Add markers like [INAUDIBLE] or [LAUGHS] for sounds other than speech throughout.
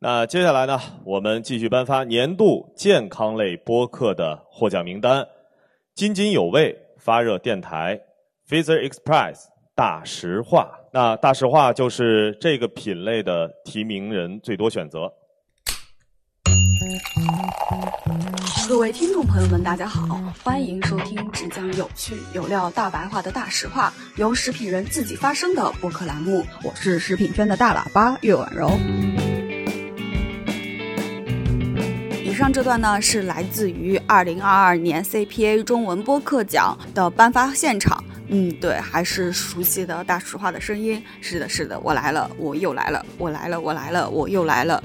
那接下来呢，我们继续颁发年度健康类播客的获奖名单：津津有味、发热电台、Phaser Express、大实话。那大实话就是这个品类的提名人最多选择。各位听众朋友们，大家好，欢迎收听只讲有趣有料大白话的大实话，由食品人自己发声的播客栏目。我是食品圈的大喇叭岳婉柔。上这段呢是来自于二零二二年 CPA 中文播客奖的颁发现场。嗯，对，还是熟悉的大实话的声音。是的，是的，我来了，我又来了，我来了，我来了，我又来了。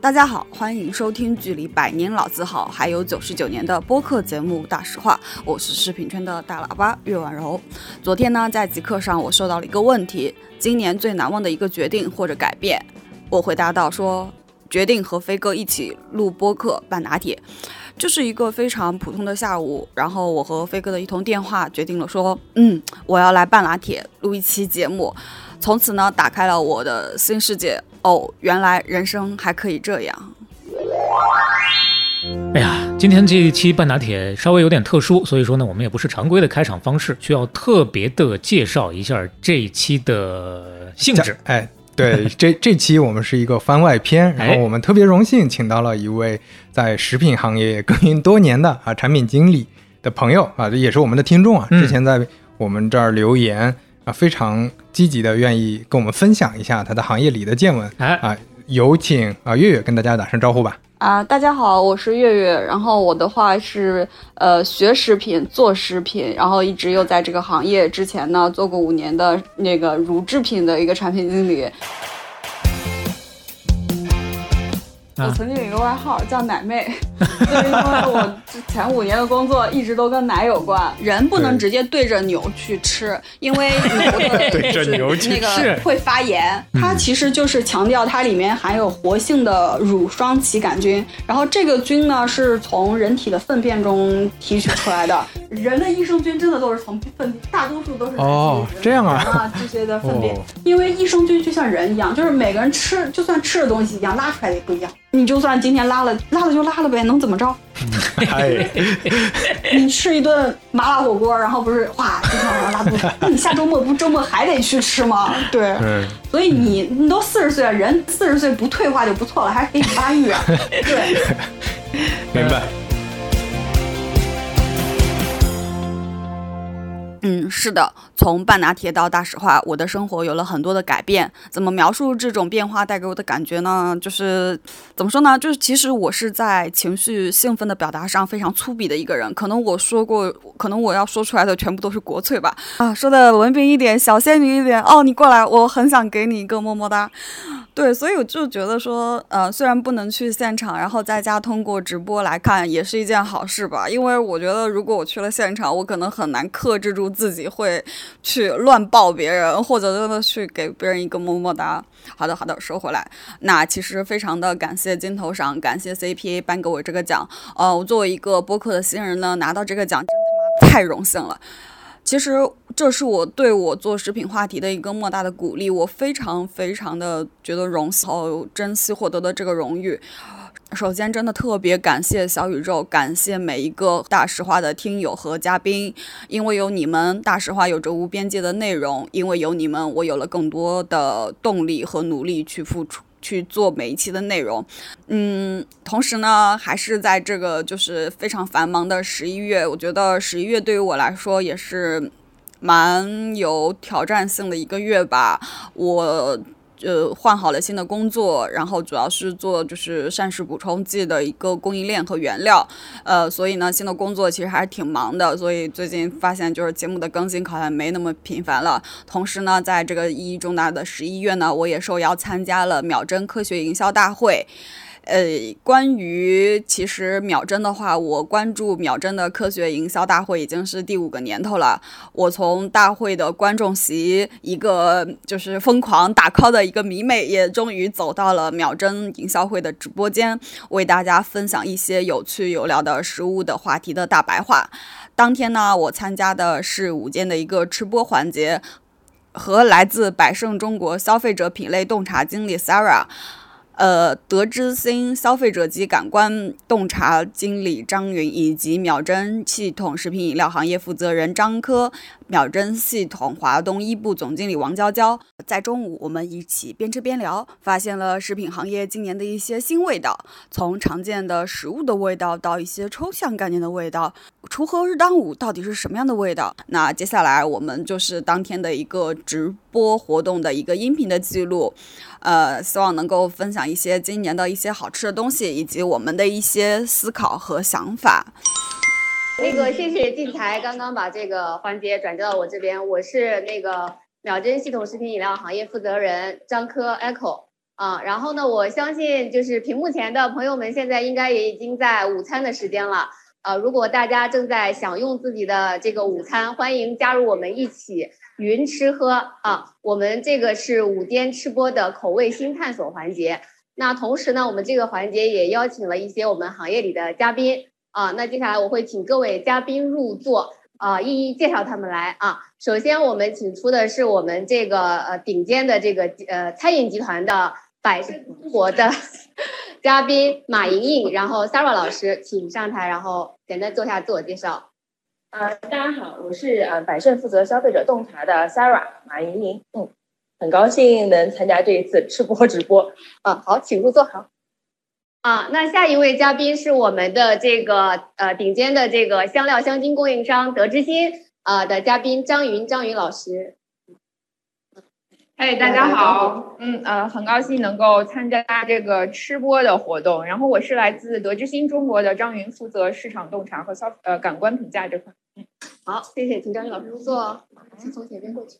大家好，欢迎收听距离百年老字号还有九十九年的播客节目《大实话》，我是视频圈的大喇叭岳婉柔。昨天呢，在极客上我收到了一个问题：今年最难忘的一个决定或者改变。我回答到说，决定和飞哥一起录播客半拿铁。就是一个非常普通的下午，然后我和飞哥的一通电话决定了说，嗯，我要来半拿铁录一期节目。从此呢，打开了我的新世界。哦，原来人生还可以这样。哎呀，今天这一期半打铁稍微有点特殊，所以说呢，我们也不是常规的开场方式，需要特别的介绍一下这一期的性质。哎，对，这这期我们是一个番外篇，然后我们特别荣幸请到了一位在食品行业耕耘多年的啊产品经理的朋友啊，这也是我们的听众啊，之前在我们这儿留言啊。非常积极的，愿意跟我们分享一下他的行业里的见闻。哎啊，有请啊月月跟大家打声招呼吧。啊，大家好，我是月月。然后我的话是呃学食品，做食品，然后一直又在这个行业之前呢做过五年的那个乳制品的一个产品经理。我曾经有一个外号叫奶妹，[LAUGHS] 就是因为我前五年的工作一直都跟奶有关。人不能直接对着牛去吃，因为牛的 [LAUGHS] 对着牛去那个会发炎。它其实就是强调它里面含有活性的乳双歧杆菌，然后这个菌呢是从人体的粪便中提取出来的。人的益生菌真的都是从粪，大多数都是哦这样啊啊这些的粪便，因为益生菌就像人一样，就是每个人吃就算吃的东西一样，拉出来的也不一样。你就算今天拉了，拉了就拉了呗，能怎么着？[LAUGHS] 你吃一顿麻辣火锅，然后不是哗，今天晚上拉肚子，[LAUGHS] 那你下周末不周末还得去吃吗？对，所以你你都四十岁了，人四十岁不退化就不错了，还是给你发育啊？[LAUGHS] 对，明白。嗯，是的，从半拿铁到大实话，我的生活有了很多的改变。怎么描述这种变化带给我的感觉呢？就是怎么说呢？就是其实我是在情绪兴奋的表达上非常粗鄙的一个人。可能我说过，可能我要说出来的全部都是国粹吧。啊，说的文明一点，小仙女一点。哦，你过来，我很想给你一个么么哒。对，所以我就觉得说，呃，虽然不能去现场，然后在家通过直播来看，也是一件好事吧。因为我觉得，如果我去了现场，我可能很难克制住自己，会去乱抱别人，或者真的去给别人一个么么哒。好的，好的，说回来，那其实非常的感谢金头赏，感谢 CPA 颁给我这个奖。呃，我作为一个播客的新人呢，拿到这个奖真他妈太荣幸了。其实这是我对我做食品话题的一个莫大的鼓励，我非常非常的觉得荣幸珍惜获得的这个荣誉。首先，真的特别感谢小宇宙，感谢每一个大实话的听友和嘉宾，因为有你们，大实话有着无边界的内容；因为有你们，我有了更多的动力和努力去付出。去做每一期的内容，嗯，同时呢，还是在这个就是非常繁忙的十一月，我觉得十一月对于我来说也是蛮有挑战性的一个月吧，我。呃，换好了新的工作，然后主要是做就是膳食补充剂的一个供应链和原料，呃，所以呢，新的工作其实还是挺忙的，所以最近发现就是节目的更新好像没那么频繁了。同时呢，在这个意义重大的十一月呢，我也受邀参加了秒针科学营销大会。呃，关于其实秒针的话，我关注秒针的科学营销大会已经是第五个年头了。我从大会的观众席，一个就是疯狂打 call 的一个迷妹，也终于走到了秒针营销会的直播间，为大家分享一些有趣有料的食物的话题的大白话。当天呢，我参加的是午间的一个吃播环节，和来自百胜中国消费者品类洞察经理 Sarah。呃，德之星消费者及感官洞察经理张云，以及秒针系统食品饮料行业负责人张科，秒针系统华东一部总经理王娇娇，在中午我们一起边吃边聊，发现了食品行业今年的一些新味道，从常见的食物的味道到一些抽象概念的味道，锄禾日当午到底是什么样的味道？那接下来我们就是当天的一个直播活动的一个音频的记录。呃，希望能够分享一些今年的一些好吃的东西，以及我们的一些思考和想法。那个，谢谢进才刚刚把这个环节转交到我这边，我是那个秒针系统食品饮料行业负责人张科 Echo 啊。然后呢，我相信就是屏幕前的朋友们现在应该也已经在午餐的时间了。呃，如果大家正在享用自己的这个午餐，欢迎加入我们一起。云吃喝啊，我们这个是午间吃播的口味新探索环节。那同时呢，我们这个环节也邀请了一些我们行业里的嘉宾啊。那接下来我会请各位嘉宾入座啊，一一介绍他们来啊。首先我们请出的是我们这个呃顶尖的这个呃餐饮集团的百胜中国的嘉宾马莹莹，然后 Sarah 老师请上台，然后简单做下自我介绍。呃，大家好，我是呃百胜负责消费者洞察的 Sarah 马莹莹，嗯，很高兴能参加这一次吃播直播，啊，好，请入座，好，啊，那下一位嘉宾是我们的这个呃顶尖的这个香料香精供应商德之心啊的嘉宾张云张云老师。哎，大家好，嗯呃，很高兴能够参加这个吃播的活动。然后我是来自德之心中国的张云，负责市场洞察和消呃感官评价这块。嗯，好，谢谢，请张云老师入座。先从前面过去。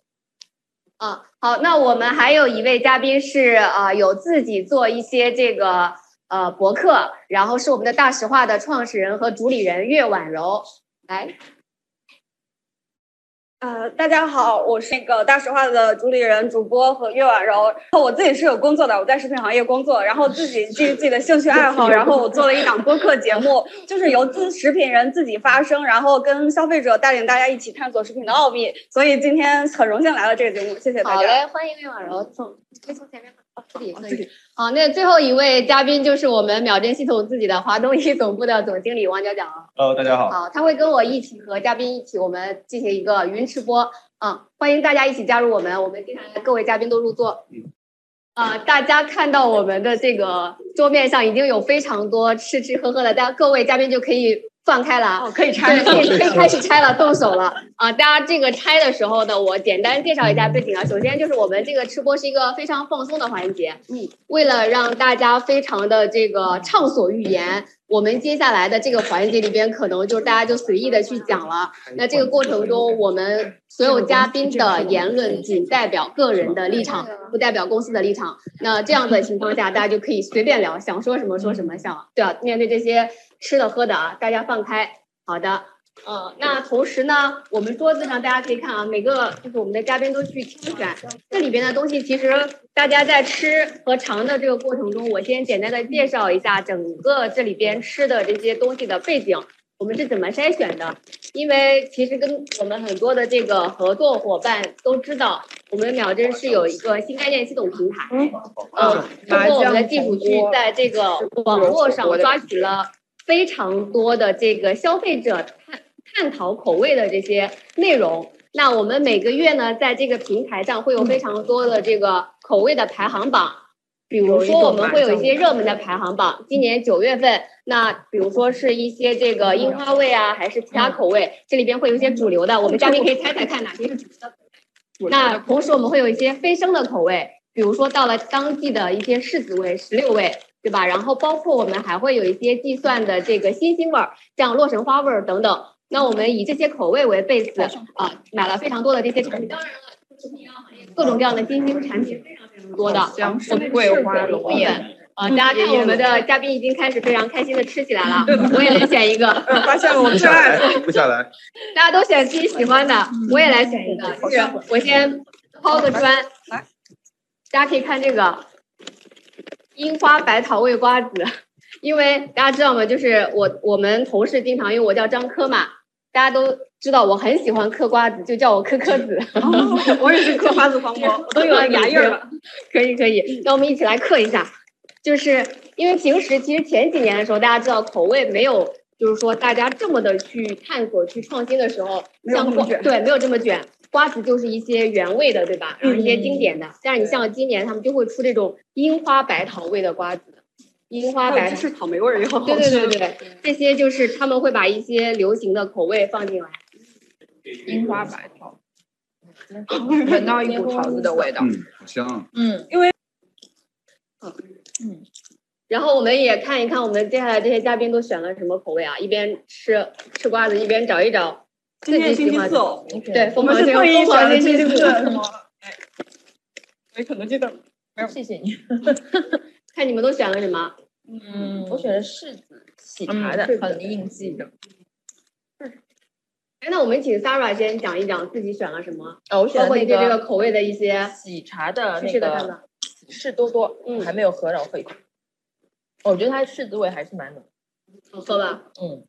啊，好，那我们还有一位嘉宾是啊，有自己做一些这个呃博客，然后是我们的大实话的创始人和主理人岳婉柔，来。呃，大家好，我是那个大实话的主理人、主播和岳婉柔。然后我自己是有工作的，我在食品行业工作，然后自己基于自己的兴趣爱好，然后我做了一档播客节目，就是由自食品人自己发声，然后跟消费者带领大家一起探索食品的奥秘。所以今天很荣幸来到这个节目，谢谢大家。好嘞，欢迎岳婉柔，从可以从前面。这里可以。好，那最后一位嘉宾就是我们秒针系统自己的华东一总部的总经理王角角。Hello，大家好。好，他会跟我一起和嘉宾一起，我们进行一个云吃播。啊，欢迎大家一起加入我们。我们接下来各位嘉宾都入座。啊，大家看到我们的这个桌面上已经有非常多吃吃喝喝的，大家各位嘉宾就可以。放开了，可以拆，可以可以开始拆了，动手了啊！大家这个拆的时候呢，我简单介绍一下背景啊。首先就是我们这个吃播是一个非常放松的环节，嗯，为了让大家非常的这个畅所欲言，我们接下来的这个环节里边可能就是大家就随意的去讲了。那这个过程中，我们所有嘉宾的言论仅代表个人的立场，不代表公司的立场。那这样的情况下，大家就可以随便聊，想说什么说什么，想对吧？面对这些。吃的喝的啊，大家放开。好的，嗯，那同时呢，我们桌子上大家可以看啊，每个就是我们的嘉宾都去挑选这里边的东西。其实大家在吃和尝的这个过程中，我先简单的介绍一下整个这里边吃的这些东西的背景，我们是怎么筛选的。因为其实跟我们很多的这个合作伙伴都知道，我们秒针是有一个新概念系统平台，嗯，通过我们的技术去在这个网络上抓取了。非常多的这个消费者探探讨口味的这些内容，那我们每个月呢，在这个平台上会有非常多的这个口味的排行榜，比如说我们会有一些热门的排行榜，今年九月份，那比如说是一些这个樱花味啊，还是其他口味，这里边会有一些主流的，我们嘉宾可以猜猜看哪些是主流的。那同时我们会有一些飞升的口味，比如说到了当季的一些柿子味、石榴味。对吧？然后包括我们还会有一些计算的这个新兴味儿，像洛神花味儿等等。那我们以这些口味为 base 啊，买了非常多的这些产品。当然了，食品饮料行业各种各样的新兴产品非常非常多的。像是桂花龙眼啊，大家看我们的嘉宾已经开始非常开心的吃起来了。我也来选一个，[LAUGHS] 发现了我最爱的，停不下来。[LAUGHS] 大家都选自己喜欢的，我也来选一个。是，我先抛个砖，来，大家可以看这个。樱花白桃味瓜子，[LAUGHS] 因为大家知道吗？就是我我们同事经常因为我叫张科嘛，大家都知道我很喜欢嗑瓜子，就叫我嗑嗑子。[LAUGHS] 我也是嗑瓜子狂魔，我都有了牙印了。[LAUGHS] 可以可以，那我们一起来嗑一下。就是因为平时其实前几年的时候，大家知道口味没有，就是说大家这么的去探索、去创新的时候，像瓜对没有这么卷，瓜子就是一些原味的，对吧？然后一些经典的。但是你像今年他们就会出这种樱花白桃味的瓜子，樱花白是草莓味儿也好对对对对，这些就是他们会把一些流行的口味放进来。樱花白桃，[LAUGHS] 闻到一股桃子的味道，嗯，好香啊。嗯，因为嗯嗯，然后我们也看一看我们接下来这些嘉宾都选了什么口味啊？一边吃吃瓜子，一边找一找自今天星期四哦，对，我们是特意选星期四，星期四。什么？哎，没肯德基的，没有，谢谢你。[LAUGHS] 看你们都选了什么？嗯，我选了柿子喜茶的，很应季的。哎，那我们请 Sarah 先讲一讲自己选了什么，哦，我选包括的那你对这个口味的一些喜茶的那个法。士多多，嗯还没有喝，让我喝一口。我觉得它柿子味还是蛮浓，好喝吧？嗯，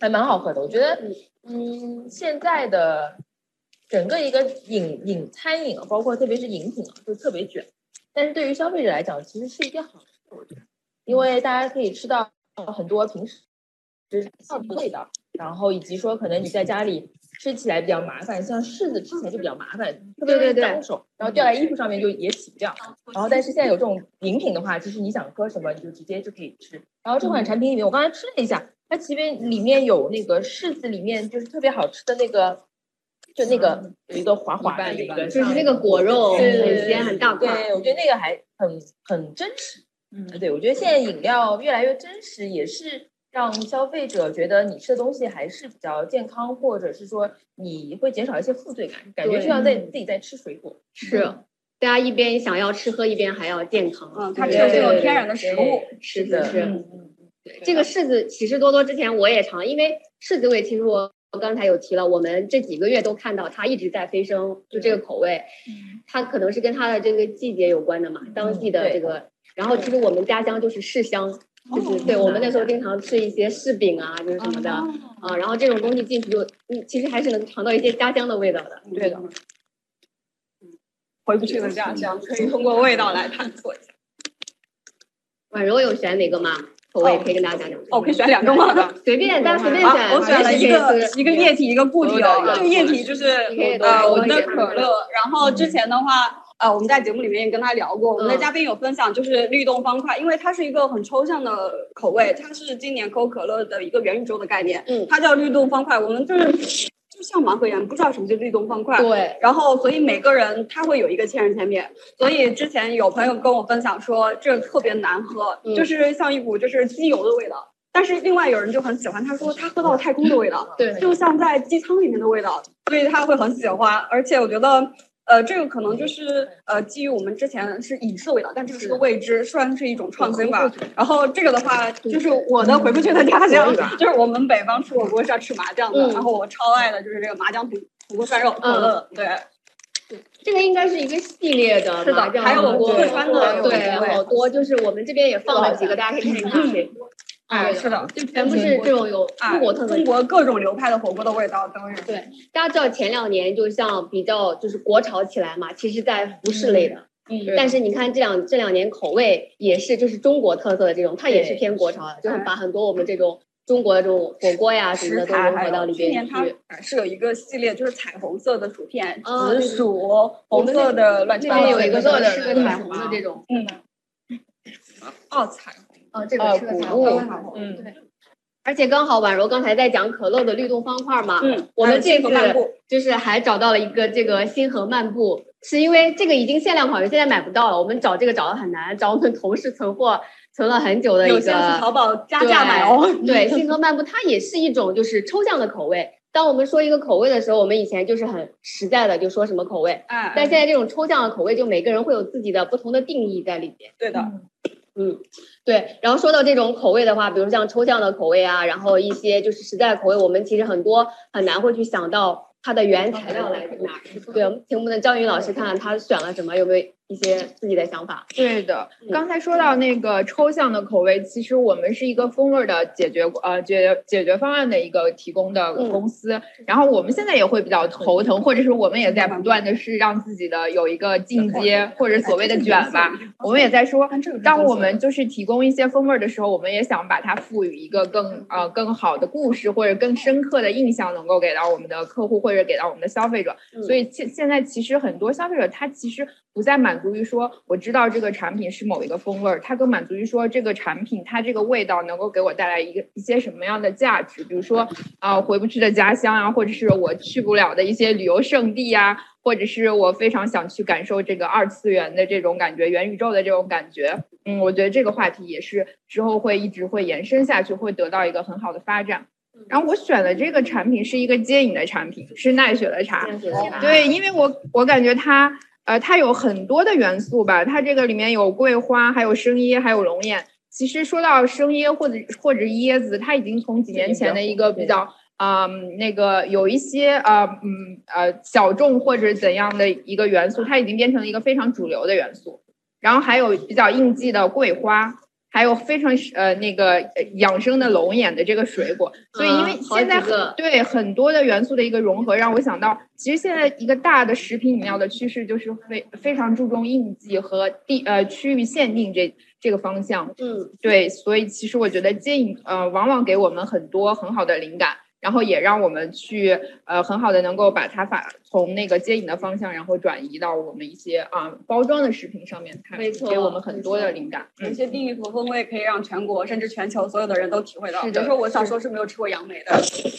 还蛮好喝的。我觉得，嗯，现在的整个一个饮饮餐饮啊，包括特别是饮品啊，就特别卷。但是对于消费者来讲，其实是一件好事，我觉得，因为大家可以吃到很多平时吃到的味道，然后以及说可能你在家里吃起来比较麻烦，像柿子吃起来就比较麻烦，特别容易对对对脏手，然后掉在衣服上面就也洗不掉。然后但是现在有这种饮品的话，其实你想喝什么你就直接就可以吃。然后这款产品里面，我刚才吃了一下，它其实里面有那个柿子里面就是特别好吃的那个。就那个有一个滑滑的那个，就是那个果肉很鲜很大块对，我觉得那个还很很真实。嗯，对，我觉得现在饮料越来越真实，也是让消费者觉得你吃的东西还是比较健康，或者是说你会减少一些负罪感，感觉就像在自己在吃水果。是，大家一边想要吃喝，一边还要健康。嗯，它吃的是有天然的食物，是的是是。嗯这个柿子喜事多多之前我也尝，因为柿子味其实我刚才有提了，我们这几个月都看到它一直在飞升，就这个口味，它可能是跟它的这个季节有关的嘛，当季的这个。然后其实我们家乡就是柿香，就是对我们那时候经常吃一些柿饼啊，就是什么的啊，然后这种东西进去就，嗯，其实还是能尝到一些家乡的味道的。对的。回不去的家乡，可以通过味道来探索一下。婉柔有选哪个吗？口味可以跟大家讲讲。哦，可以选两个吗？[LAUGHS] 随便，大家随便选。啊我选了一个一个液体，一个固体哦。这个液体就是呃我们的可乐，然后之前的话。呃，我们在节目里面也跟他聊过，我们的嘉宾有分享，就是律动方块，因为它是一个很抽象的口味，它是今年可口可乐的一个元宇宙的概念，嗯，它叫律动方块，我们就是就像盲盒一样，不知道什么叫律动方块，对，然后所以每个人他会有一个千人千面，所以之前有朋友跟我分享说这特别难喝，嗯就是像一股就是机油的味道。但是另外有人就很喜欢，他说他喝到太空的味道，对，就像在机舱里面的味道，所以他会很喜欢。而且我觉得，呃，这个可能就是呃基于我们之前是已知的味道，但这个是个未知，算是一种创新吧。然后这个的话，就是我的回不去的家乡，就是我们北方吃火锅是要吃麻酱的，嗯然后我超爱的就是这个麻酱土土锅涮肉可乐，对。这个应该是一个系列的还有火锅四川的对，对好多，就是我们这边也放了几个，大家可以看一看。[LAUGHS] 哎，是的，就全部是这种有中国特色、中国各种流派的火锅的味道当然。对，大家知道前两年就像比较就是国潮起来嘛，其实在服饰类的，嗯但是你看这两这两年口味也是就是中国特色的这种，它也是偏国潮的，就是把很多我们这种中国的这种火锅呀什么的都融合到里边去年它去。是有一个系列，就是彩虹色的薯片，紫薯、红色的乱七八糟有一个色是个彩虹的这种，嗯，哦，彩虹，哦，这个谷物，嗯，对。而且刚好婉柔刚才在讲可乐的律动方块嘛，嗯我们这次就是还找到了一个这个星河漫步，是因为这个已经限量款了，现在买不到了，我们找这个找的很难，找我们同事存货存了很久的一个，有些是淘宝加价买哦。对，星河漫步它也是一种就是抽象的口味。当我们说一个口味的时候，我们以前就是很实在的就说什么口味，哎，但现在这种抽象的口味，就每个人会有自己的不同的定义在里面。对的，嗯，对。然后说到这种口味的话，比如像抽象的口味啊，然后一些就是实在口味，我们其实很多很难会去想到它的原材料来自哪儿。对，我们请我们的张宇老师看看他选了什么，有没有一些自己的想法。对的，刚才说到那个抽象的口味，其实我们是一个风味的解决呃解解决方案的一个提供的公司。然后我们现在也会比较头疼，或者是我们也在不断的是让自己的有一个进阶或者所谓的卷吧。我们也在说，当我们就是提供一些风味的时候，我们也想把它赋予一个更呃更好的故事或者更深刻的印象，能够给到我们的客户或者给到我们的消费者。所以现现在其实很多消费者他其实。不再满足于说我知道这个产品是某一个风味儿，它更满足于说这个产品它这个味道能够给我带来一个一些什么样的价值，比如说啊回不去的家乡啊，或者是我去不了的一些旅游胜地呀，或者是我非常想去感受这个二次元的这种感觉，元宇宙的这种感觉。嗯，我觉得这个话题也是之后会一直会延伸下去，会得到一个很好的发展。然后我选的这个产品是一个接饮的产品，是奈雪的茶。对，因为我我感觉它。呃，它有很多的元素吧，它这个里面有桂花，还有生椰，还有龙眼。其实说到生椰或者或者椰子，它已经从几年前的一个比较啊那个有一些啊嗯呃小众或者怎样的一个元素，它已经变成了一个非常主流的元素。然后还有比较应季的桂花。还有非常呃那个养生的龙眼的这个水果，所以因为现在很对很多的元素的一个融合，让我想到，其实现在一个大的食品饮料的趋势就是非非常注重应季和地呃区域限定这这个方向。嗯，对，所以其实我觉得接引呃往往给我们很多很好的灵感。然后也让我们去呃很好的能够把它发从那个接引的方向，然后转移到我们一些啊包装的食品上面，它给我们很多的灵感。有些地域和风味可以让全国甚至全球所有的人都体会到。比如说我小时候是没有吃过杨梅的，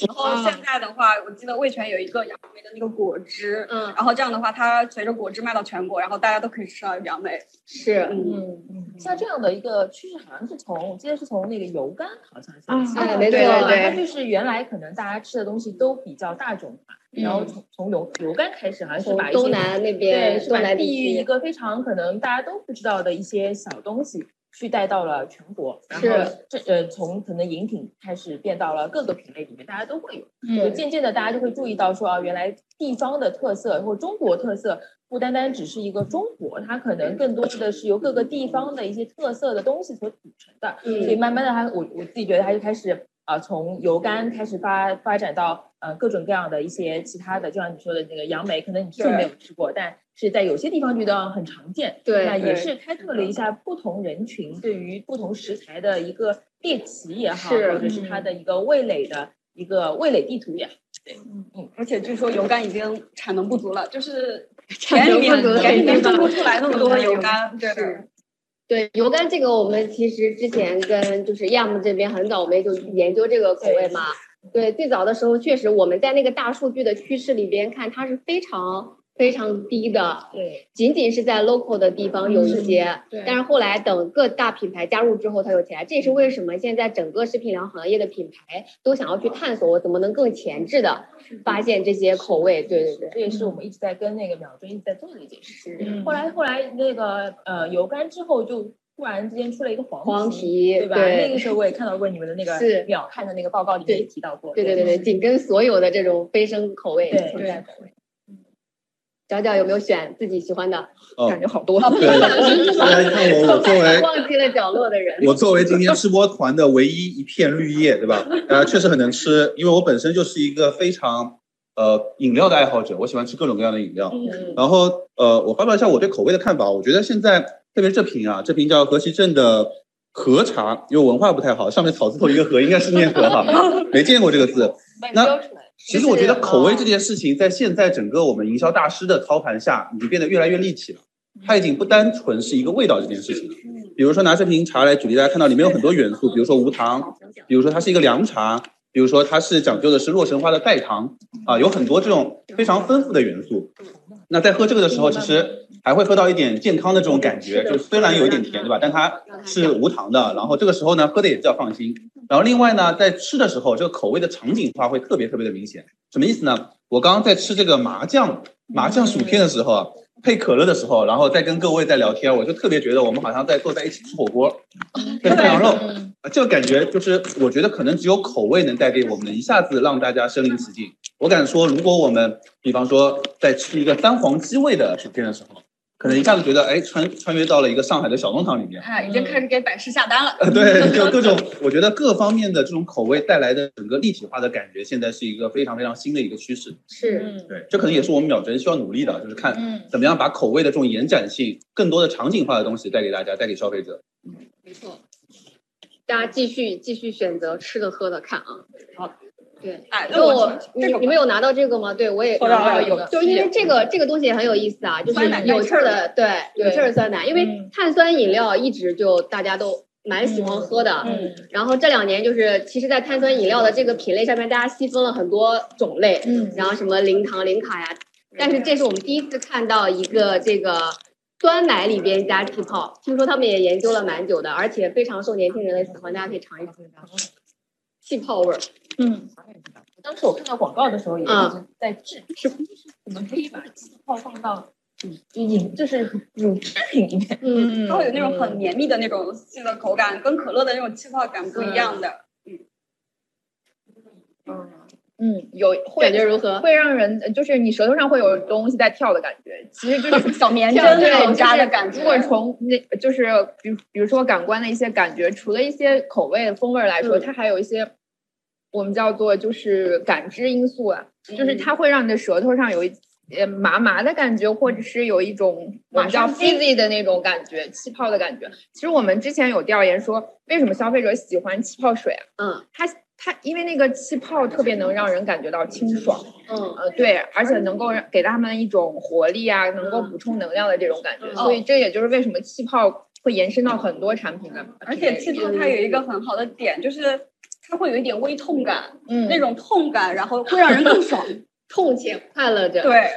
然后现在的话，我记得味全有一个杨梅的那个果汁，嗯，然后这样的话，它随着果汁卖到全国，然后大家都可以吃到杨梅。是，嗯嗯，像这样的一个趋势，好像是从我记得是从那个油柑好像是，啊，没错，它就是原来可能。大家吃的东西都比较大众化，然后从从油油干开始，好像是把东南那边对，把地域一个非常可能大家都不知道的一些小东西，去带到了全国。然后这呃，从可能饮品开始变到了各个品类里面，大家都会有。嗯，渐渐的，大家就会注意到说啊，原来地方的特色或中国特色不单单只是一个中国，它可能更多的是由各个地方的一些特色的东西所组成的。嗯，所以慢慢的，它我我自己觉得，它就开始。啊，从油柑开始发发展到呃各种各样的一些其他的，就像你说的那个杨梅，可能你是没有吃过，但是在有些地方觉得很常见。对，那也是开拓了一下不同人群对于不同食材的一个猎奇也好，或者是它的一个味蕾的一个味蕾地图也好。对，嗯嗯。而且据说油柑已经产能不足了，就是田里面田里面种不出来那么多油柑。对。对油柑这个，我们其实之前跟就是亚木这边很早我们就研究这个口味嘛。对，最早的时候确实我们在那个大数据的趋势里边看，它是非常。非常低的，对，仅仅是在 local 的地方有一些，对。但是后来等各大品牌加入之后，它有起来。这也是为什么现在整个食品粮行业的品牌都想要去探索，我怎么能更前置的发现这些口味。对对对，这也是我们一直在跟那个秒针一直在做的一件事。后来后来那个呃油干之后，就突然之间出了一个黄黄皮，对吧？那个时候我也看到过你们的那个秒看的那个报告里面也提到过。对对对对，紧跟所有的这种飞升口味存在口味。角角有没有选自己喜欢的？感觉好多。对，大家看我，我作为 [LAUGHS] 忘记了角落的人，我作为今天吃播团的唯一一片绿叶，对吧？呃，确实很能吃，因为我本身就是一个非常呃饮料的爱好者，我喜欢吃各种各样的饮料。然后呃，我发表一下我对口味的看法。我觉得现在特别是这瓶啊，这瓶叫河西镇的和茶，因为文化不太好，上面草字头一个和，应该是念和哈，没见过这个字。那其实我觉得口味这件事情，在现在整个我们营销大师的操盘下，已经变得越来越立体了。它已经不单纯是一个味道这件事情了。比如说拿这瓶茶来举例，大家看到里面有很多元素，比如说无糖，比如说它是一个凉茶，比如说它是讲究的是洛神花的代糖啊，有很多这种非常丰富的元素。那在喝这个的时候，其实还会喝到一点健康的这种感觉，就虽然有一点甜，对吧？但它是无糖的。然后这个时候呢，喝的也比较放心。然后另外呢，在吃的时候，这个口味的场景化会特别特别的明显。什么意思呢？我刚刚在吃这个麻酱麻酱薯片的时候啊，配可乐的时候，然后再跟各位在聊天，我就特别觉得我们好像在坐在一起吃火锅，吃涮羊肉啊，这个感觉就是我觉得可能只有口味能带给我们一下子让大家身临其境。我敢说，如果我们比方说在吃一个三黄鸡味的薯片的时候。可能一下子觉得，哎，穿穿越到了一个上海的小弄堂里面。啊，已经开始给百事下单了。呃，对，就各种，我觉得各方面的这种口味带来的整个立体化的感觉，现在是一个非常非常新的一个趋势。是，对，这可能也是我们秒针需要努力的，就是看嗯怎么样把口味的这种延展性、更多的场景化的东西带给大家，带给消费者。没错。大家继续继续选择吃的喝的看啊。好，对，哎，因为我你你们有拿到这个吗？对我也收到了拿到一个，就因为这个这个东西也很有意思啊，就是酸奶有气儿的，对，有气儿的酸奶，因为嗯碳酸饮料一直就大家都蛮喜欢喝的，嗯然后这两年就是，其实，在碳酸饮料的这个品类上面，大家细分了很多种类，嗯然后什么零糖、零卡呀，但是这是我们第一次看到一个这个酸奶里边加气泡，听说他们也研究了蛮久的，而且非常受年轻人的喜欢，大家可以尝一尝气泡味儿。嗯，当时我看到广告的时候也一嗯直在质疑，是我们可以把气泡放到饮，就是乳制品里面。嗯它会有那种很绵密的那种细的口感，跟可乐的那种气泡感不一样的。嗯，嗯有会感觉如何？会让人就是你舌头上会有东西在跳的感觉，其实就是小棉针那种扎的感觉如果从那就是比如比如说感官的一些感觉，除了一些口味风味儿来说，嗯它还有一些我们叫做就是感知因素啊，就是嗯。它会让你的舌头上有一呃麻麻的感觉，或者是有一种我们叫马上 fizzy 的那种感觉，气泡的感觉。其实我们之前有调研说，为什么消费者喜欢气泡水啊？嗯。它它因为那个气泡特别能让人感觉到清爽，嗯。呃，对，而且能够让给他们一种活力啊，能够补充能量的这种感觉，嗯。所以这也就是为什么气泡会延伸到很多产品的，而且气泡它有一个很好的点，就是它会有一点微痛感，嗯那种痛感，然后会让人更爽。[LAUGHS] 痛且快乐着。对，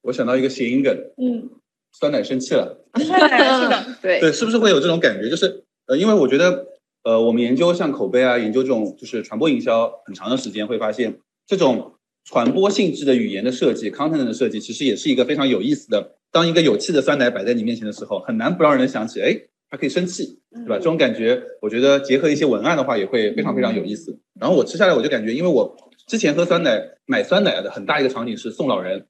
我想到一个谐音梗，嗯，酸奶生气了。[LAUGHS] 是的，[LAUGHS] 对对，是不是会有这种感觉？就是呃，因为我觉得呃，我们研究像口碑啊，研究这种就是传播营销很长的时间，会发现这种传播性质的语言的设计，content 的设计，其实也是一个非常有意思的。当一个有气的酸奶摆在你面前的时候，很难不让人想起，哎，它可以生气，对吧？这种感觉，我觉得结合一些文案的话，也会非常非常有意思。然后我吃下来，我就感觉，因为我之前喝酸奶买酸奶的很大一个场景是送老人。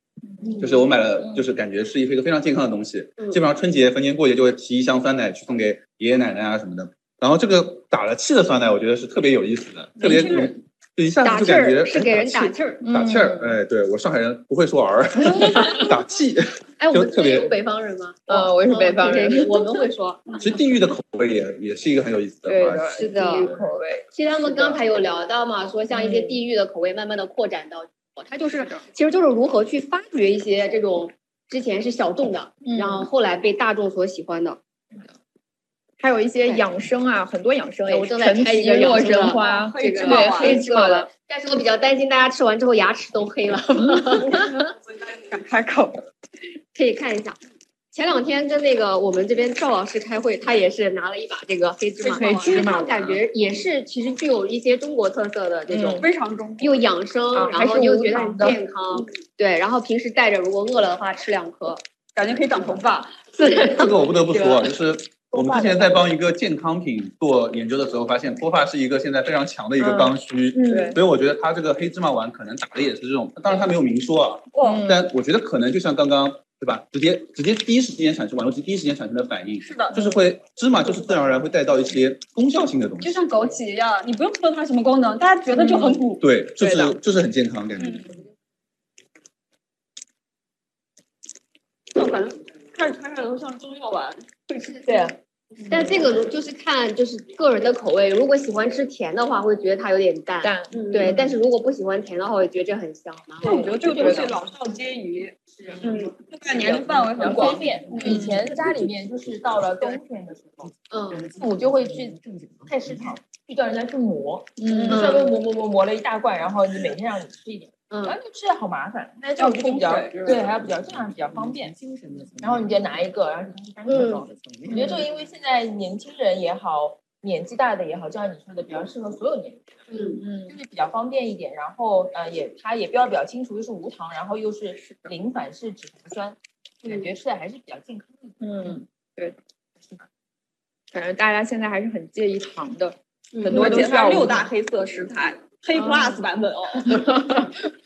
就是我买了，就是感觉是一个非常健康的东西。嗯基本上春节、逢年过节就会提一箱酸奶去送给爷爷奶奶啊什么的。然后这个打了气的酸奶，我觉得是特别有意思的，特别一下打气子就感觉是给人打打气儿。打气儿。哎，对我上海人不会说儿，打气。[LAUGHS] 哎，我们特别北方人吗？呃我也是北方人我们会说。[LAUGHS] 其实地域的口味也也是一个很有意思的话题。对，是的地域口味，其实他们刚才有聊到嘛，说像一些嗯地域的口味慢慢的扩展到，它就是其实就是如何去发掘一些这种之前是小众的，嗯然后后来被大众所喜欢的。还有一些养生啊，很多养生我正在陈开一个养生花，黑这个对芝麻黑芝麻的，但是我比较担心大家吃完之后牙齿都黑了，敢开口。可以看一下。前两天跟那个我们这边赵老师开会，他也是拿了一把这个黑芝麻，黑其实芝麻他感觉也是其实具有一些中国特色的这种嗯非常中又养生，然后又觉得很健康，对。然后平时带着，如果饿了的话，吃两颗。感觉可以长头发。[LAUGHS] 这个我不得不说啊，就是我们之前在帮一个健康品做研究的时候，发现脱发是一个现在非常强的一个刚需。嗯对所以我觉得它这个黑芝麻丸可能打的也是这种，当然它没有明说啊，哦，但我觉得可能就像刚刚对吧，直接直接第一时间产生，网络机第一时间产生的反应，是的，就是会芝麻就是自然而然会带到一些功效性的东西，就像枸杞一样，你不用说它什么功能，大家觉得就很补。对，就是就是很健康感觉。我感觉看着看着都像中药丸。对啊，但这个就是看就是个人的口味，如果喜欢吃甜的话，会觉得它有点淡。但对，但是如果不喜欢甜的话，会觉得这很香。但我觉得这个东西老少皆宜，嗯，这个年龄范围很广。便。以前家里面就是到了冬天的时候，嗯父母就会去菜市场去叫人家去磨，嗯稍微磨磨磨磨了一大罐，然后你每天让你吃一点，然后嗯就吃的好麻烦，但是这种就比较对，还要比较这样比较方便。精神的然后你就拿一个，然后你去干什么？我觉得这个因为现在年轻人也好，年纪大的也好，就像你说的，比较适合所有年龄。嗯嗯，就是比较方便一点，然后呃也它也标的比较清楚，又是无糖，然后又是零反式脂肪酸，感觉吃的还是比较健康的。嗯，对，反正大家现在还是很介意糖的，很多都是六大黑色食材，黑 plus 版本哦。[LAUGHS]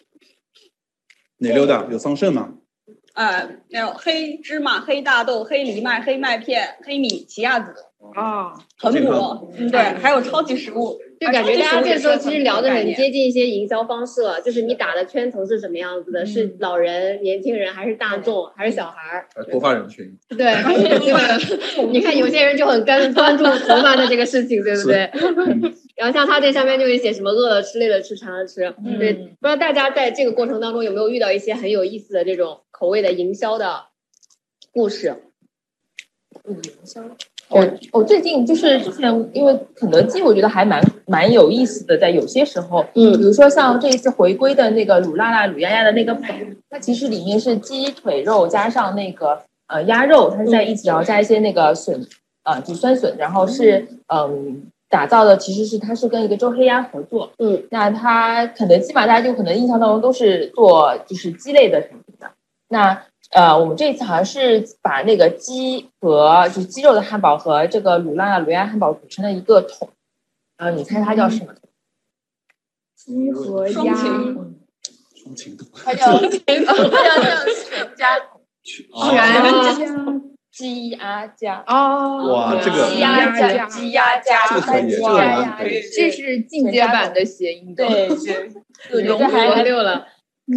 哪六大？有桑葚吗？呃，有黑芝麻、黑大豆、黑藜麦、黑麦片、黑米、奇亚籽啊，很补。嗯，对，还有超级食物。就感觉大家这时候其实聊的很接近一些营销方式了，就是你打的圈层是什么样子的？是老人、年轻人，还是大众，还是小孩儿？脱发人群。对，[LAUGHS] [LAUGHS] 你看有些人就很关关注头发的这个事情，对不对？然后像他这上面就会写什么饿了吃、累了吃、馋了吃。对，不知道大家在这个过程当中有没有遇到一些很有意思的这种口味的营销的故事？营销。我我最近就是之前，因为肯德基，我觉得还蛮蛮有意思的，在有些时候，嗯，比如说像这一次回归的那个卤辣辣、卤鸭鸭的那个粉，它其实里面是鸡腿肉加上那个呃鸭肉，它是在一起，然后加一些那个笋，呃，就酸笋，然后是嗯打造的，其实是它是跟一个周黑鸭合作，嗯，那它肯德基嘛，大家就可能印象当中都是做就是鸡类的产品的，那。呃，我们这一次好像是把那个鸡和就是鸡肉的汉堡和这个卤辣卤鸭汉堡组成了一个桶，呃，你猜它叫什么？鸡和鸭，双情桶，它叫它叫全家桶，全家鸡鸭家哦，哇，这个鸡鸭家鸡鸭家，这个可以，这个可以，这是进阶版的谐音梗，对，融合六了。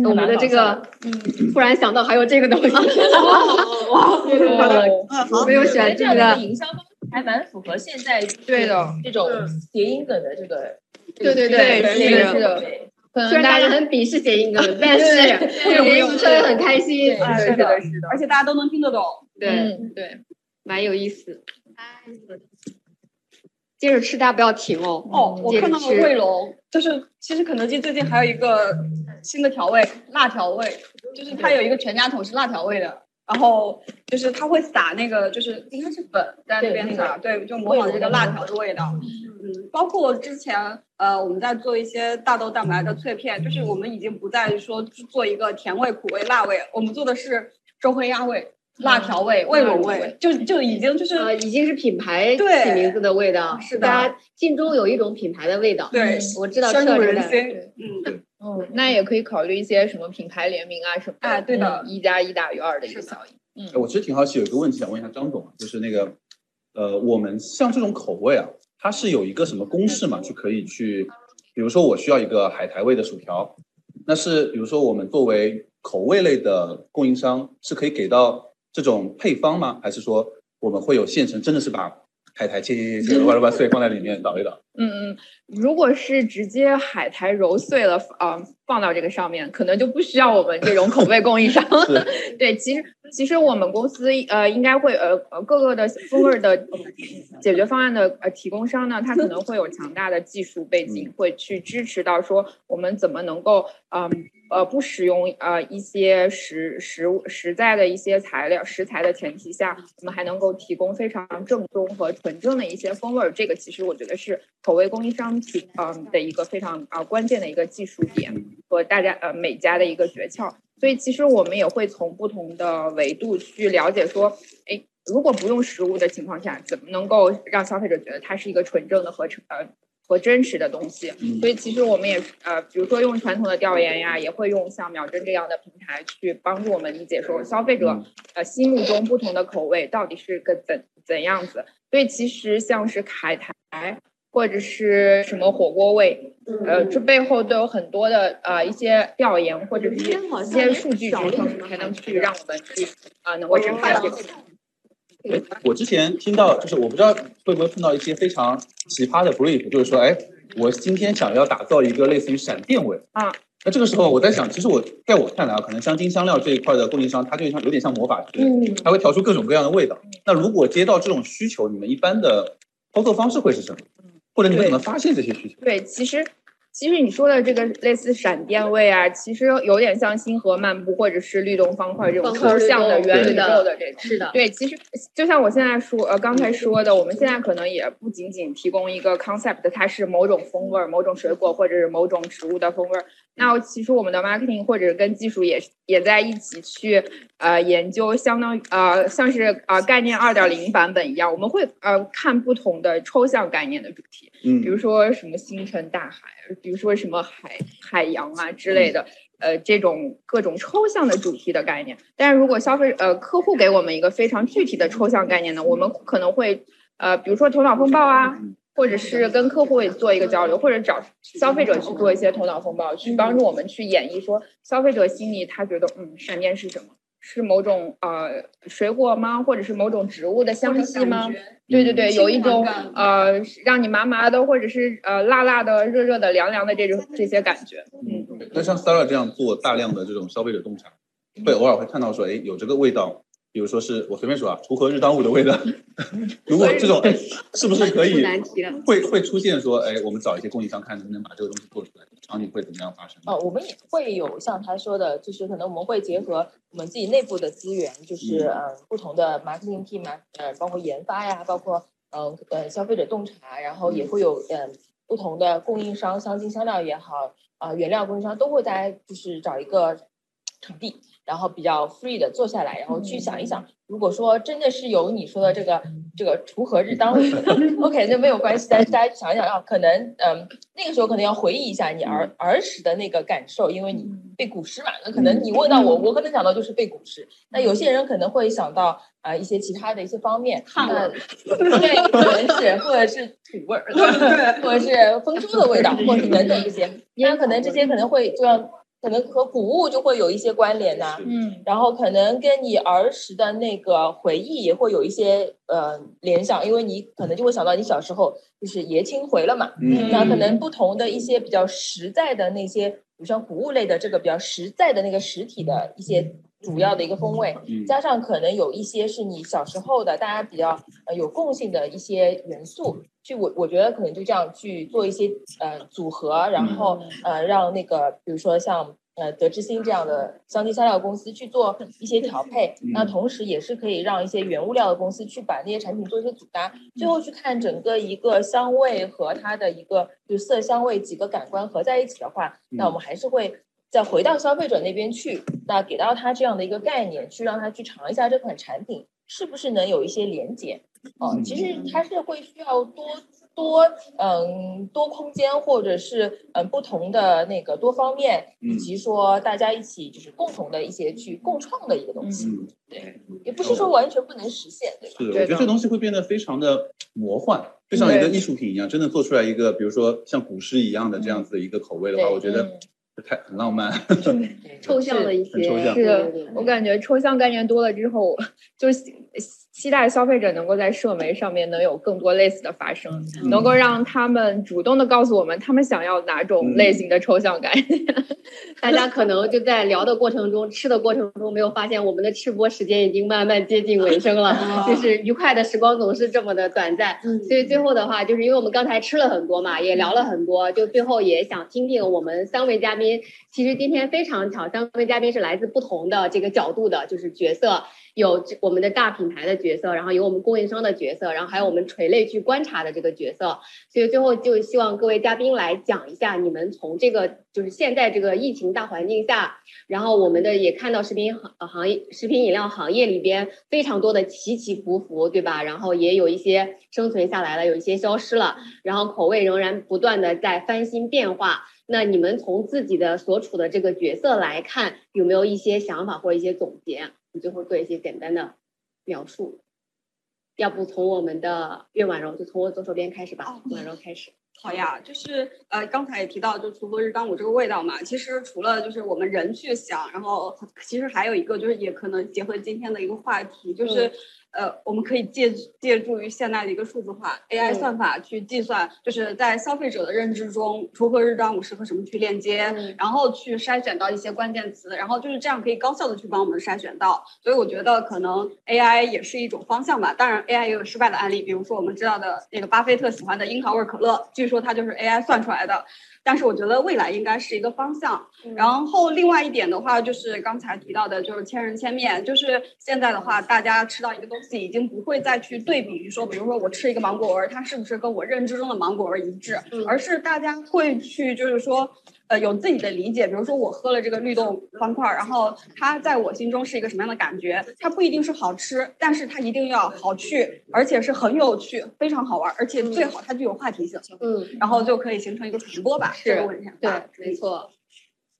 我们的这个，嗯，突然想到还有这个东西，哇，没有选这个营销方式，还蛮符合现在对的。这种谐音梗的这个，对对对，是的，是的。虽然大家很鄙视谐音梗，[LAUGHS] 但是 [LAUGHS] 谐音说的很开心，是的，是的，而且大家都能听得懂，对对，蛮有意思。接着吃，大家不要停哦。哦，我看到了卫龙，就是其实肯德基最近还有一个新的调味，辣调味，就是它有一个全家桶是辣调味的，然后就是它会撒那个就是应该是粉在那边撒，对，就模仿这个辣条的味道。嗯，包括之前呃我们在做一些大豆蛋白的脆片，就是我们已经不再说做一个甜味、苦味、辣味，我们做的是周黑鸭味。辣条味、味龙味，就就已经就是呃，已经是品牌起名字的味道，是的，大家心中有一种品牌的味道。对，我知道，深入人心。嗯嗯，那也可以考虑一些什么品牌联名啊什么的。哎，对的，一加一大于二的一个效应。嗯，我其实挺好奇，有一个问题想问一下张总，就是那个呃，我们像这种口味啊，它是有一个什么公式嘛，就可以去，比如说我需要一个海苔味的薯条，那是比如说我们作为口味类的供应商是可以给到。这种配方吗？还是说我们会有现成？真的是把海苔切切切切，挖了挖碎放在里面捣一捣？嗯嗯，如果是直接海苔揉碎了呃，放到这个上面，可能就不需要我们这种口味供应商。[LAUGHS] 对，其实其实我们公司呃应该会呃呃各个的风味的解决方案的呃提供商呢，他可能会有强大的技术背景，会去支持到说我们怎么能够嗯。呃，不使用呃一些实实物实在的一些材料食材的前提下，我们还能够提供非常正宗和纯正的一些风味儿。这个其实我觉得是口味供应商品嗯的一个非常啊关键的一个技术点和大家呃每家的一个诀窍。所以其实我们也会从不同的维度去了解说，哎，如果不用食物的情况下，怎么能够让消费者觉得它是一个纯正的和成呃。和真实的东西，所以其实我们也呃，比如说用传统的调研呀，也会用像秒针这样的平台去帮助我们理解说消费者呃心目中不同的口味到底是个怎怎样子。所以其实像是海苔或者是什么火锅味，呃，这背后都有很多的呃一些调研或者是一些数据支撑，才能去让我们去啊能够展开这个。[LAUGHS] 我之前听到，就是我不知道会不会碰到一些非常奇葩的 brief，就是说，哎，我今天想要打造一个类似于闪电味啊。那这个时候我在想，其实我在我看来啊，可能香精香料这一块的供应商，它就像有点像魔法师，嗯，它会调出各种各样的味道。那如果接到这种需求，你们一般的操作方式会是什么？或者你们怎么发现这些需求？对，其实。其实你说的这个类似闪电味啊，其实有点像星河漫步或者是律动方块这种抽象的元宇宙的这是的，对，其实就像我现在说呃刚才说的，我们现在可能也不仅仅提供一个 concept，它是某种风味、某种水果或者是某种植物的风味。那其实我们的 marketing 或者跟技术也也在一起去呃研究，相当于呃像是呃概念二点零版本一样，我们会呃看不同的抽象概念的主题，嗯，比如说什么星辰大海，比如说什么海海洋啊之类的，呃这种各种抽象的主题的概念。但是如果消费呃客户给我们一个非常具体的抽象概念呢，我们可能会呃比如说头脑风暴啊。或者是跟客户做一个交流，或者找消费者去做一些头脑风暴，去帮助我们去演绎说消费者心里他觉得嗯闪电是什么？是某种呃水果吗？或者是某种植物的香气吗？对对对，有一种呃让你麻麻的，或者是呃辣辣的、热热的、凉凉的这种这些感觉。嗯，那像 Sarah 这样做大量的这种消费者洞察，会偶尔会看到说，哎，有这个味道。比如说是我随便说啊，锄禾日当午的味道。[LAUGHS] 如果这种是不是可以会会出现说，哎，我们找一些供应商看能不能把这个东西做出来，场景会怎么样发生？哦，我们也会有像他说的，就是可能我们会结合我们自己内部的资源，就是嗯不同的 marketing team 啊，呃包括研发呀，包括嗯呃消费者洞察，然后也会有嗯不同的供应商，香精香料也好啊原料供应商都会在就是找一个场地。然后比较 free 的坐下来，然后去想一想，如果说真的是有你说的这个这个锄禾日当午，[LAUGHS] OK，那没有关系。但是大家想一想啊，可能嗯那个时候可能要回忆一下你儿儿时的那个感受，因为你背古诗嘛，那可能你问到我，我可能想到就是背古诗。那有些人可能会想到啊一些其他的一些方面，汗味，对，可能是或者是土味儿，[LAUGHS] 或者是丰收 [LAUGHS] 的味道，或者是等等这些，那可能这些可能会就要。可能和谷物就会有一些关联呐，嗯，然后可能跟你儿时的那个回忆也会有一些呃联想，因为你可能就会想到你小时候就是爷青回了嘛，嗯，那可能不同的一些比较实在的那些，比如像谷物类的这个比较实在的那个实体的一些主要的一个风味，加上可能有一些是你小时候的大家比较呃有共性的一些元素，去我我觉得可能就这样去做一些呃组合，然后呃让那个比如说像。呃，德之星这样的香精香料公司去做一些调配，那同时也是可以让一些原物料的公司去把那些产品做一些组搭，最后去看整个一个香味和它的一个就色香味几个感官合在一起的话，那我们还是会再回到消费者那边去，那给到他这样的一个概念，去让他去尝一下这款产品是不是能有一些连接。哦，其实它是会需要多。多嗯多空间，或者是嗯不同的那个多方面，以及说大家一起就是共同的一些去共创的一个东西，对，也不是说完全不能实现，对吧？是，我觉得这东西会变得非常的魔幻，就像一个艺术品一样，真的做出来一个，比如说像古诗一样的这样子的一个口味的话，我觉得太很浪漫，[LAUGHS] 抽象了一些，是我感觉抽象概念多了之后，就。期待消费者能够在社媒上面能有更多类似的发生，能够让他们主动的告诉我们他们想要哪种类型的抽象感。[LAUGHS] 大家可能就在聊的过程中、吃的过程中，没有发现我们的吃播时间已经慢慢接近尾声了。就是愉快的时光总是这么的短暂，所以最后的话，就是因为我们刚才吃了很多嘛，也聊了很多，就最后也想听听我们三位嘉宾。其实今天非常巧，三位嘉宾是来自不同的这个角度的，就是角色。有我们的大品牌的角色，然后有我们供应商的角色，然后还有我们垂类去观察的这个角色，所以最后就希望各位嘉宾来讲一下，你们从这个就是现在这个疫情大环境下，然后我们的也看到食品行行业、食品饮料行业里边非常多的起起伏伏，对吧？然后也有一些生存下来了，有一些消失了，然后口味仍然不断的在翻新变化。那你们从自己的所处的这个角色来看，有没有一些想法或一些总结？你最后做一些简单的描述，要不从我们的岳婉柔，就从我左手边开始吧。婉柔开始。好呀，就是呃，刚才也提到，就锄禾日当午这个味道嘛。其实除了就是我们人去想，然后其实还有一个就是也可能结合今天的一个话题，就是。呃，我们可以借借助于现在的一个数字化 AI 算法去计算，就是在消费者的认知中，锄禾日当午适合什么去链接，然后去筛选到一些关键词，然后就是这样可以高效的去帮我们筛选到。所以我觉得可能 AI 也是一种方向吧。当然，AI 也有失败的案例，比如说我们知道的那个巴菲特喜欢的樱桃味可乐，据说它就是 AI 算出来的。但是我觉得未来应该是一个方向。然后另外一点的话，就是刚才提到的，就是千人千面。就是现在的话，大家吃到一个东西，已经不会再去对比于，说，比如说我吃一个芒果味，它是不是跟我认知中的芒果味一致，而是大家会去，就是说。呃，有自己的理解，比如说我喝了这个绿豆方块，然后它在我心中是一个什么样的感觉？它不一定是好吃，但是它一定要好去，而且是很有趣，非常好玩，而且最好它具有话题性。嗯，然后就可以形成一个传播吧。是，对，没错。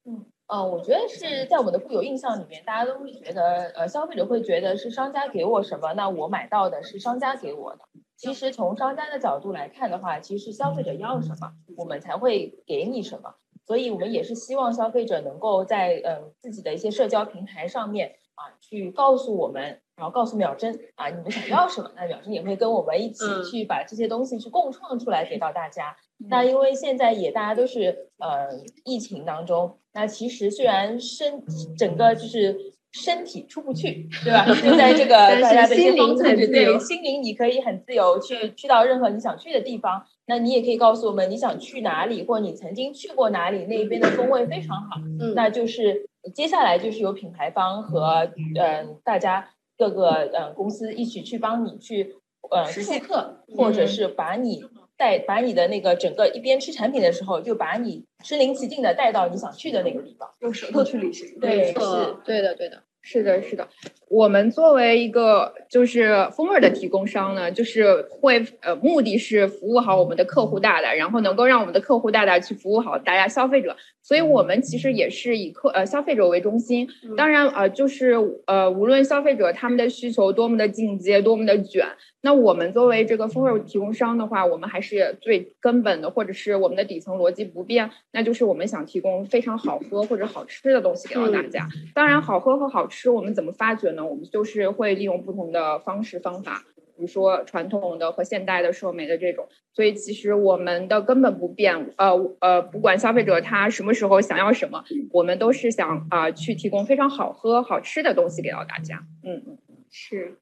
嗯，嗯，我觉得是在我们的固有印象里面，大家都会觉得，呃，消费者会觉得是商家给我什么，那我买到的是商家给我的。其实从商家的角度来看的话，其实消费者要什么，我们才会给你什么。所以我们也是希望消费者能够在嗯自己的一些社交平台上面啊，去告诉我们，然后告诉秒针啊，你们想要什么，那秒针也会跟我们一起去把这些东西去共创出来给到大家。那因为现在也大家都是呃疫情当中，那其实虽然身整个就是身体出不去，对吧？就在这个 [LAUGHS] 大家的一些方寸之内，心灵你可以很自由去去到任何你想去的地方。那你也可以告诉我们你想去哪里，或你曾经去过哪里，那边的风味非常好。嗯，那就是接下来就是由品牌方和嗯大家各个呃公司一起去帮你去呃复刻，或者是把你。带把你的那个整个一边吃产品的时候，就把你身临其境的带到你想去的那个地方，用舌头去旅行。对，是，对的，对的，是的，是的。我们作为一个就是风味的提供商呢，就是会呃，目的是服务好我们的客户大大，然后能够让我们的客户大大去服务好大家消费者。所以我们其实也是以客呃消费者为中心。当然呃，就是呃，无论消费者他们的需求多么的进阶，多么的卷。那我们作为这个风味提供商的话，我们还是最根本的，或者是我们的底层逻辑不变，那就是我们想提供非常好喝或者好吃的东西给到大家。当然，好喝和好吃我们怎么发掘呢？我们就是会利用不同的方式方法，比如说传统的和现代的社媒的这种。所以其实我们的根本不变，呃呃，不管消费者他什么时候想要什么，我们都是想啊去提供非常好喝好吃的东西给到大家。嗯嗯，是。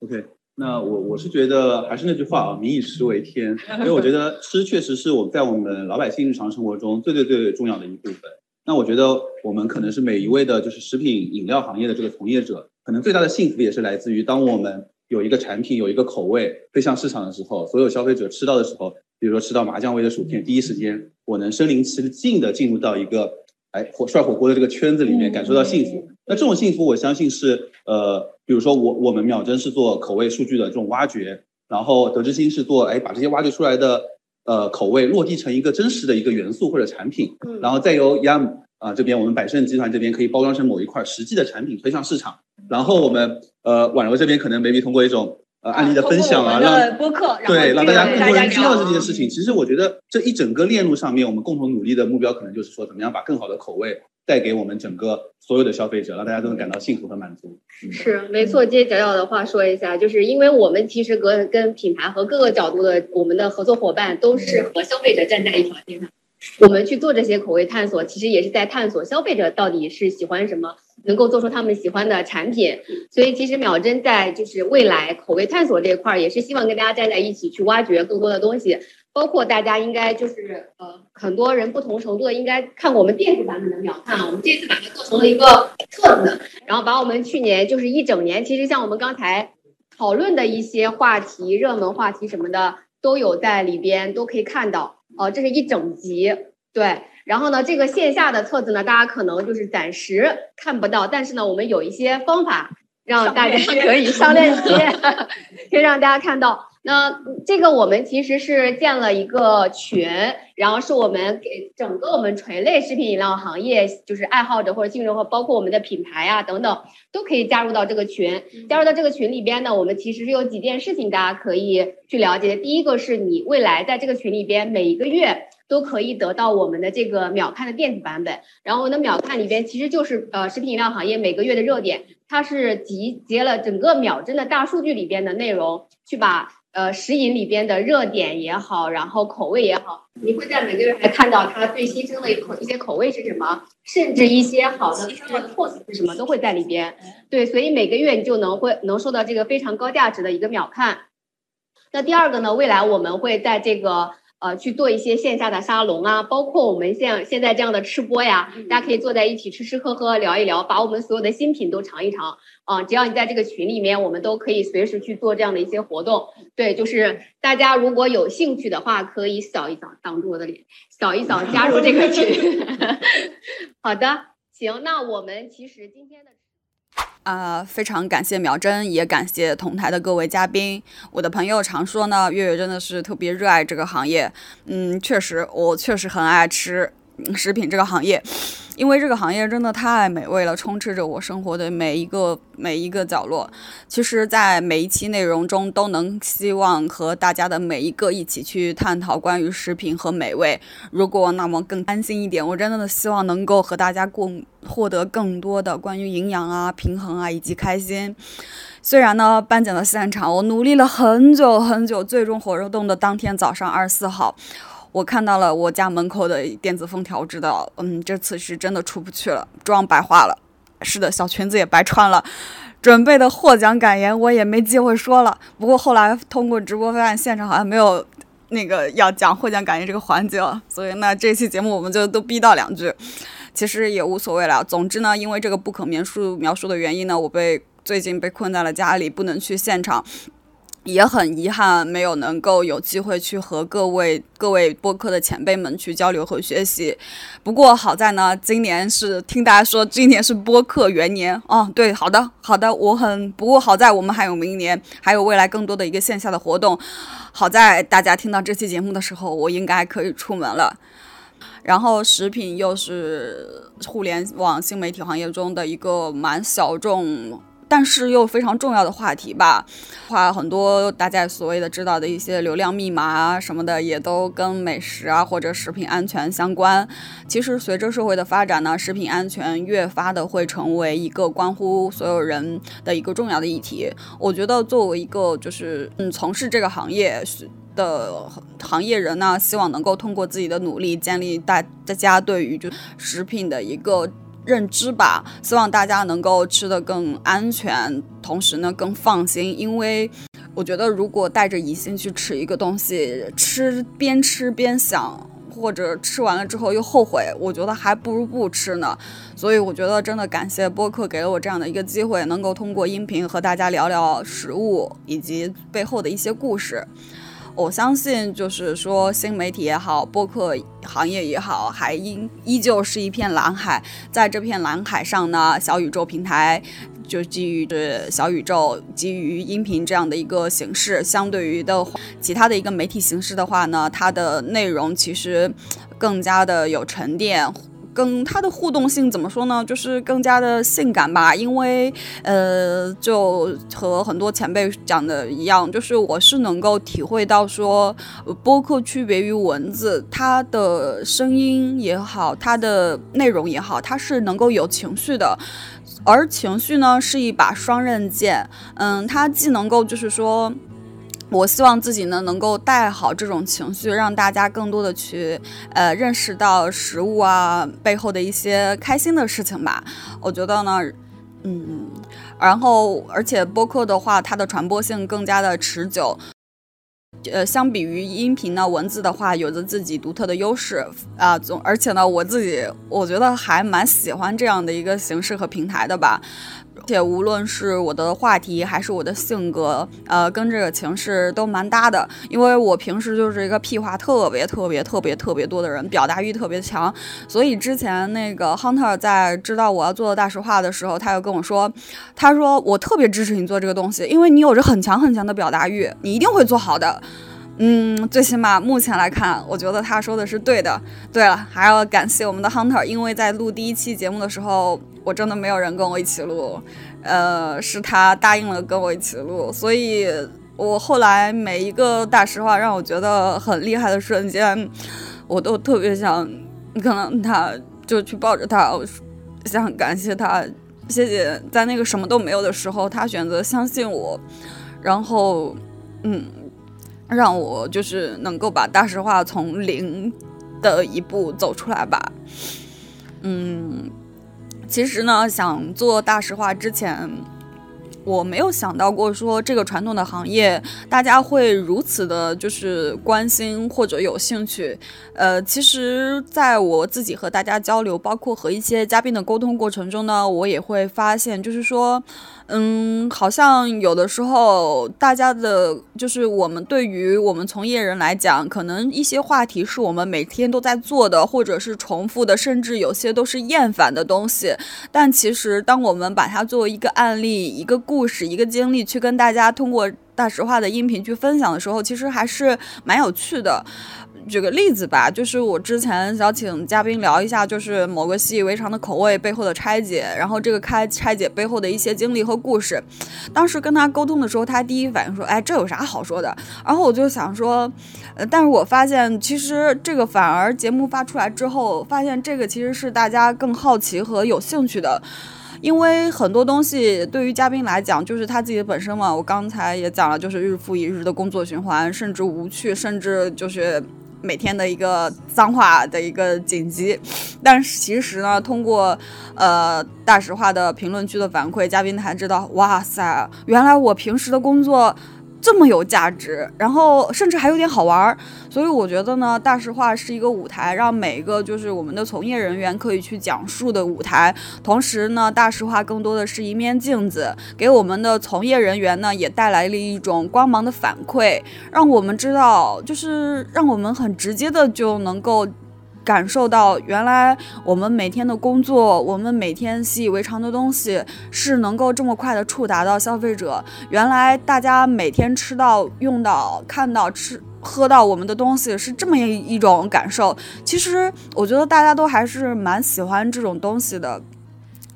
OK。那我我是觉得还是那句话啊，民以食为天，[LAUGHS] 因为我觉得吃确实是我们在我们老百姓日常生活中最最最重要的一部分。那我觉得我们可能是每一位的，就是食品饮料行业的这个从业者，可能最大的幸福也是来自于当我们有一个产品有一个口味推向市场的时候，所有消费者吃到的时候，比如说吃到麻酱味的薯片，第一时间我能身临其境的进入到一个哎火涮火锅的这个圈子里面，感受到幸福。那这种幸福，我相信是呃。比如说我我们秒针是做口味数据的这种挖掘，然后德之星是做哎把这些挖掘出来的呃口味落地成一个真实的一个元素或者产品，然后再由 Yam 啊这边我们百盛集团这边可以包装成某一块实际的产品推向市场，然后我们呃婉柔这边可能 maybe 通过一种呃案例的分享啊，让播客对让大家更多人知道这件事情。其实我觉得这一整个链路上面，我们共同努力的目标可能就是说怎么样把更好的口味。带给我们整个所有的消费者，让大家都能感到幸福和满足。是没错，接角角的话说一下，就是因为我们其实跟跟品牌和各个角度的我们的合作伙伴都是和消费者站在一条线上，我们去做这些口味探索，其实也是在探索消费者到底是喜欢什么，能够做出他们喜欢的产品。所以其实秒针在就是未来口味探索这一块儿，也是希望跟大家站在一起去挖掘更多的东西。包括大家应该就是呃，很多人不同程度的应该看过我们电子版本的秒看，我们这次把它做成了一个册子，然后把我们去年就是一整年，其实像我们刚才讨论的一些话题、热门话题什么的都有在里边，都可以看到。哦，这是一整集，对。然后呢，这个线下的册子呢，大家可能就是暂时看不到，但是呢，我们有一些方法让大家 [LAUGHS] 可以上链接，[LAUGHS] 可以让大家看到。那这个我们其实是建了一个群，然后是我们给整个我们垂类食品饮料行业，就是爱好者或者竞争者，包括我们的品牌啊等等，都可以加入到这个群。加入到这个群里边呢，我们其实是有几件事情大家可以去了解。第一个是你未来在这个群里边每一个月都可以得到我们的这个秒看的电子版本，然后我们的秒看里边其实就是呃食品饮料行业每个月的热点，它是集结了整个秒针的大数据里边的内容去把。呃，食饮里边的热点也好，然后口味也好，你会在每个月还看到它最新生的一口一些口味是什么，甚至一些好的特色是什么都会在里边。对，所以每个月你就能会能收到这个非常高价值的一个秒看。那第二个呢，未来我们会在这个。呃，去做一些线下的沙龙啊，包括我们像现在这样的吃播呀，大家可以坐在一起吃吃喝喝聊一聊，把我们所有的新品都尝一尝啊。只要你在这个群里面，我们都可以随时去做这样的一些活动。对，就是大家如果有兴趣的话，可以扫一扫，挡住我的脸，扫一扫加入这个群。[LAUGHS] 好的，行，那我们其实今天的。啊，非常感谢苗真，也感谢同台的各位嘉宾。我的朋友常说呢，月月真的是特别热爱这个行业。嗯，确实，我确实很爱吃。食品这个行业。因为这个行业真的太美味了，充斥着我生活的每一个每一个角落。其实，在每一期内容中，都能希望和大家的每一个一起去探讨关于食品和美味。如果那么更安心一点，我真的希望能够和大家共获得更多的关于营养啊、平衡啊以及开心。虽然呢，颁奖的现场我努力了很久很久，最终活动的当天早上二十四号。我看到了我家门口的电子风条，知道，嗯，这次是真的出不去了，妆白化了，是的，小裙子也白穿了，准备的获奖感言我也没机会说了。不过后来通过直播发现，现场好像没有那个要讲获奖感言这个环节了，所以那这期节目我们就都逼到两句，其实也无所谓了。总之呢，因为这个不可描述描述的原因呢，我被最近被困在了家里，不能去现场。也很遗憾，没有能够有机会去和各位各位播客的前辈们去交流和学习。不过好在呢，今年是听大家说今年是播客元年哦。对，好的好的，我很不过好在我们还有明年，还有未来更多的一个线下的活动。好在大家听到这期节目的时候，我应该可以出门了。然后食品又是互联网新媒体行业中的一个蛮小众。但是又非常重要的话题吧，话很多大家所谓的知道的一些流量密码啊什么的，也都跟美食啊或者食品安全相关。其实随着社会的发展呢，食品安全越发的会成为一个关乎所有人的一个重要的议题。我觉得作为一个就是嗯从事这个行业的行业人呢，希望能够通过自己的努力，建立大大家对于就食品的一个。认知吧，希望大家能够吃得更安全，同时呢更放心。因为我觉得，如果带着疑心去吃一个东西，吃边吃边想，或者吃完了之后又后悔，我觉得还不如不吃呢。所以我觉得真的感谢播客给了我这样的一个机会，能够通过音频和大家聊聊食物以及背后的一些故事。我相信，就是说，新媒体也好，播客行业也好，还依依旧是一片蓝海。在这片蓝海上呢，小宇宙平台就基于这小宇宙，基于音频这样的一个形式，相对于的其他的一个媒体形式的话呢，它的内容其实更加的有沉淀。跟它的互动性怎么说呢？就是更加的性感吧，因为呃，就和很多前辈讲的一样，就是我是能够体会到说，播客区别于文字，它的声音也好，它的内容也好，它是能够有情绪的，而情绪呢是一把双刃剑，嗯，它既能够就是说。我希望自己呢能够带好这种情绪，让大家更多的去呃认识到食物啊背后的一些开心的事情吧。我觉得呢，嗯，然后而且播客的话，它的传播性更加的持久。呃，相比于音频呢，文字的话有着自己独特的优势啊。总而且呢，我自己我觉得还蛮喜欢这样的一个形式和平台的吧。且无论是我的话题还是我的性格，呃，跟这个情势都蛮搭的。因为我平时就是一个屁话特别特别特别特别多的人，表达欲特别强。所以之前那个 Hunter 在知道我要做大实话的时候，他又跟我说，他说我特别支持你做这个东西，因为你有着很强很强的表达欲，你一定会做好的。嗯，最起码目前来看，我觉得他说的是对的。对了，还要感谢我们的 Hunter，因为在录第一期节目的时候，我真的没有人跟我一起录，呃，是他答应了跟我一起录，所以我后来每一个大实话让我觉得很厉害的瞬间，我都特别想可能他就去抱着他，想感谢他，谢谢在那个什么都没有的时候，他选择相信我，然后，嗯。让我就是能够把大实话从零的一步走出来吧。嗯，其实呢，想做大实话之前，我没有想到过说这个传统的行业大家会如此的，就是关心或者有兴趣。呃，其实在我自己和大家交流，包括和一些嘉宾的沟通过程中呢，我也会发现，就是说。嗯，好像有的时候，大家的，就是我们对于我们从业人来讲，可能一些话题是我们每天都在做的，或者是重复的，甚至有些都是厌烦的东西。但其实，当我们把它作为一个案例、一个故故事、一个经历去跟大家通过大实话的音频去分享的时候，其实还是蛮有趣的。举个例子吧，就是我之前想请嘉宾聊一下，就是某个习以为常的口味背后的拆解，然后这个开拆解背后的一些经历和故事。当时跟他沟通的时候，他第一反应说：“哎，这有啥好说的？”然后我就想说，呃，但是我发现其实这个反而节目发出来之后，发现这个其实是大家更好奇和有兴趣的。因为很多东西对于嘉宾来讲，就是他自己的本身嘛。我刚才也讲了，就是日复一日的工作循环，甚至无趣，甚至就是每天的一个脏话的一个紧急。但是其实呢，通过呃大实话的评论区的反馈，嘉宾才知道，哇塞，原来我平时的工作。这么有价值，然后甚至还有点好玩儿，所以我觉得呢，大实话是一个舞台，让每一个就是我们的从业人员可以去讲述的舞台。同时呢，大实话更多的是一面镜子，给我们的从业人员呢也带来了一种光芒的反馈，让我们知道，就是让我们很直接的就能够。感受到原来我们每天的工作，我们每天习以为常的东西是能够这么快的触达到消费者。原来大家每天吃到、用到、看到、吃喝到我们的东西是这么一种感受。其实我觉得大家都还是蛮喜欢这种东西的。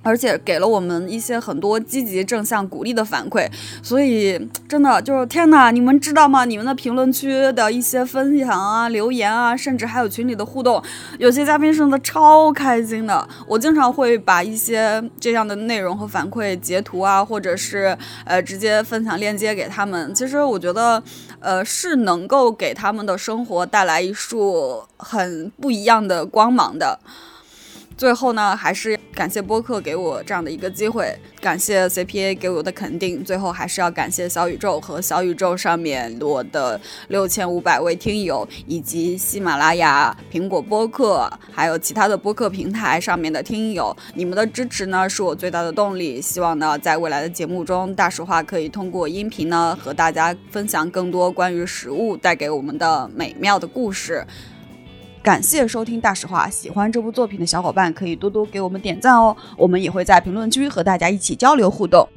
而且给了我们一些很多积极正向鼓励的反馈，所以真的就是天哪！你们知道吗？你们的评论区的一些分享啊、留言啊，甚至还有群里的互动，有些嘉宾真的超开心的。我经常会把一些这样的内容和反馈截图啊，或者是呃直接分享链接给他们。其实我觉得，呃，是能够给他们的生活带来一束很不一样的光芒的。最后呢，还是感谢播客给我这样的一个机会，感谢 CPA 给我的肯定。最后还是要感谢小宇宙和小宇宙上面我的六千五百位听友，以及喜马拉雅、苹果播客，还有其他的播客平台上面的听友。你们的支持呢，是我最大的动力。希望呢，在未来的节目中，大实话可以通过音频呢，和大家分享更多关于食物带给我们的美妙的故事。感谢收听大实话喜欢这部作品的小伙伴可以多多给我们点赞哦我们也会在评论区和大家一起交流互动。